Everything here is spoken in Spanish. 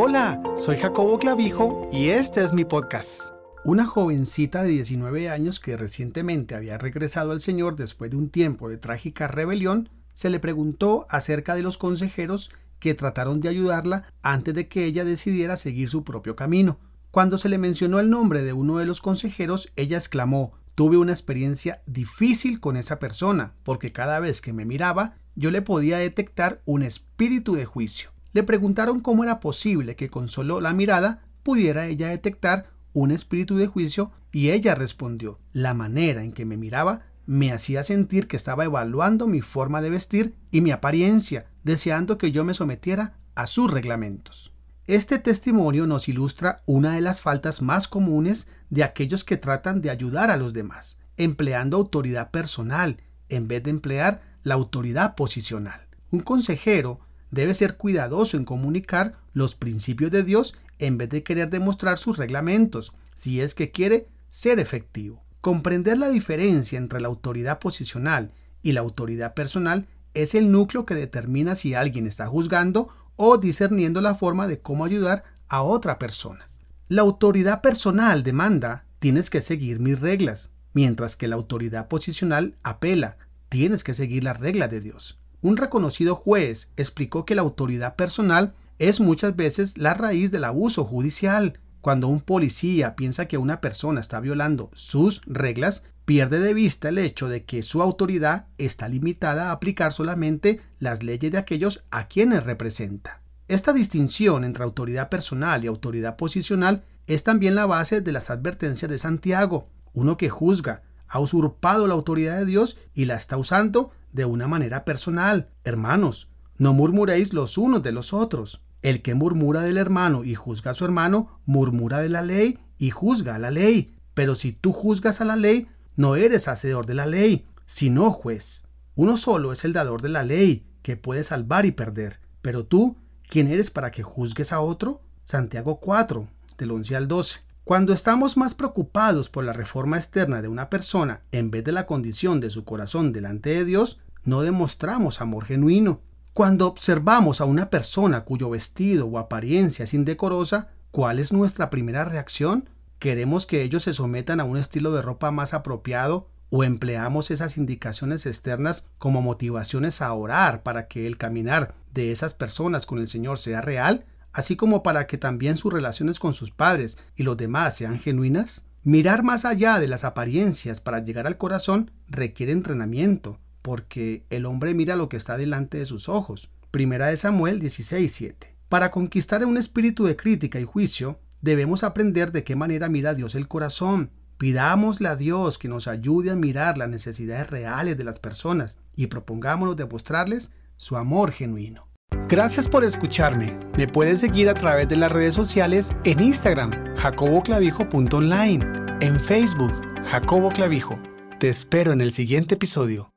Hola, soy Jacobo Clavijo y este es mi podcast. Una jovencita de 19 años que recientemente había regresado al Señor después de un tiempo de trágica rebelión, se le preguntó acerca de los consejeros que trataron de ayudarla antes de que ella decidiera seguir su propio camino. Cuando se le mencionó el nombre de uno de los consejeros, ella exclamó Tuve una experiencia difícil con esa persona, porque cada vez que me miraba, yo le podía detectar un espíritu de juicio. Le preguntaron cómo era posible que con solo la mirada pudiera ella detectar un espíritu de juicio y ella respondió, la manera en que me miraba me hacía sentir que estaba evaluando mi forma de vestir y mi apariencia, deseando que yo me sometiera a sus reglamentos. Este testimonio nos ilustra una de las faltas más comunes de aquellos que tratan de ayudar a los demás, empleando autoridad personal en vez de emplear la autoridad posicional. Un consejero debe ser cuidadoso en comunicar los principios de Dios en vez de querer demostrar sus reglamentos, si es que quiere ser efectivo. Comprender la diferencia entre la autoridad posicional y la autoridad personal es el núcleo que determina si alguien está juzgando o discerniendo la forma de cómo ayudar a otra persona. La autoridad personal demanda tienes que seguir mis reglas, mientras que la autoridad posicional apela tienes que seguir las reglas de Dios. Un reconocido juez explicó que la autoridad personal es muchas veces la raíz del abuso judicial. Cuando un policía piensa que una persona está violando sus reglas, pierde de vista el hecho de que su autoridad está limitada a aplicar solamente las leyes de aquellos a quienes representa. Esta distinción entre autoridad personal y autoridad posicional es también la base de las advertencias de Santiago. Uno que juzga ha usurpado la autoridad de Dios y la está usando de una manera personal. Hermanos, no murmuréis los unos de los otros. El que murmura del hermano y juzga a su hermano, murmura de la ley y juzga a la ley. Pero si tú juzgas a la ley, no eres hacedor de la ley, sino juez. Uno solo es el dador de la ley, que puede salvar y perder. Pero tú, ¿quién eres para que juzgues a otro? Santiago 4, del 11 al 12. Cuando estamos más preocupados por la reforma externa de una persona en vez de la condición de su corazón delante de Dios, no demostramos amor genuino. Cuando observamos a una persona cuyo vestido o apariencia es indecorosa, ¿cuál es nuestra primera reacción? ¿Queremos que ellos se sometan a un estilo de ropa más apropiado o empleamos esas indicaciones externas como motivaciones a orar para que el caminar de esas personas con el Señor sea real? así como para que también sus relaciones con sus padres y los demás sean genuinas? Mirar más allá de las apariencias para llegar al corazón requiere entrenamiento, porque el hombre mira lo que está delante de sus ojos. Primera de Samuel 16:7. Para conquistar un espíritu de crítica y juicio, debemos aprender de qué manera mira Dios el corazón. Pidámosle a Dios que nos ayude a mirar las necesidades reales de las personas y propongámonos demostrarles su amor genuino. Gracias por escucharme. Me puedes seguir a través de las redes sociales en Instagram, jacoboclavijo.online, en Facebook, Jacobo Clavijo. Te espero en el siguiente episodio.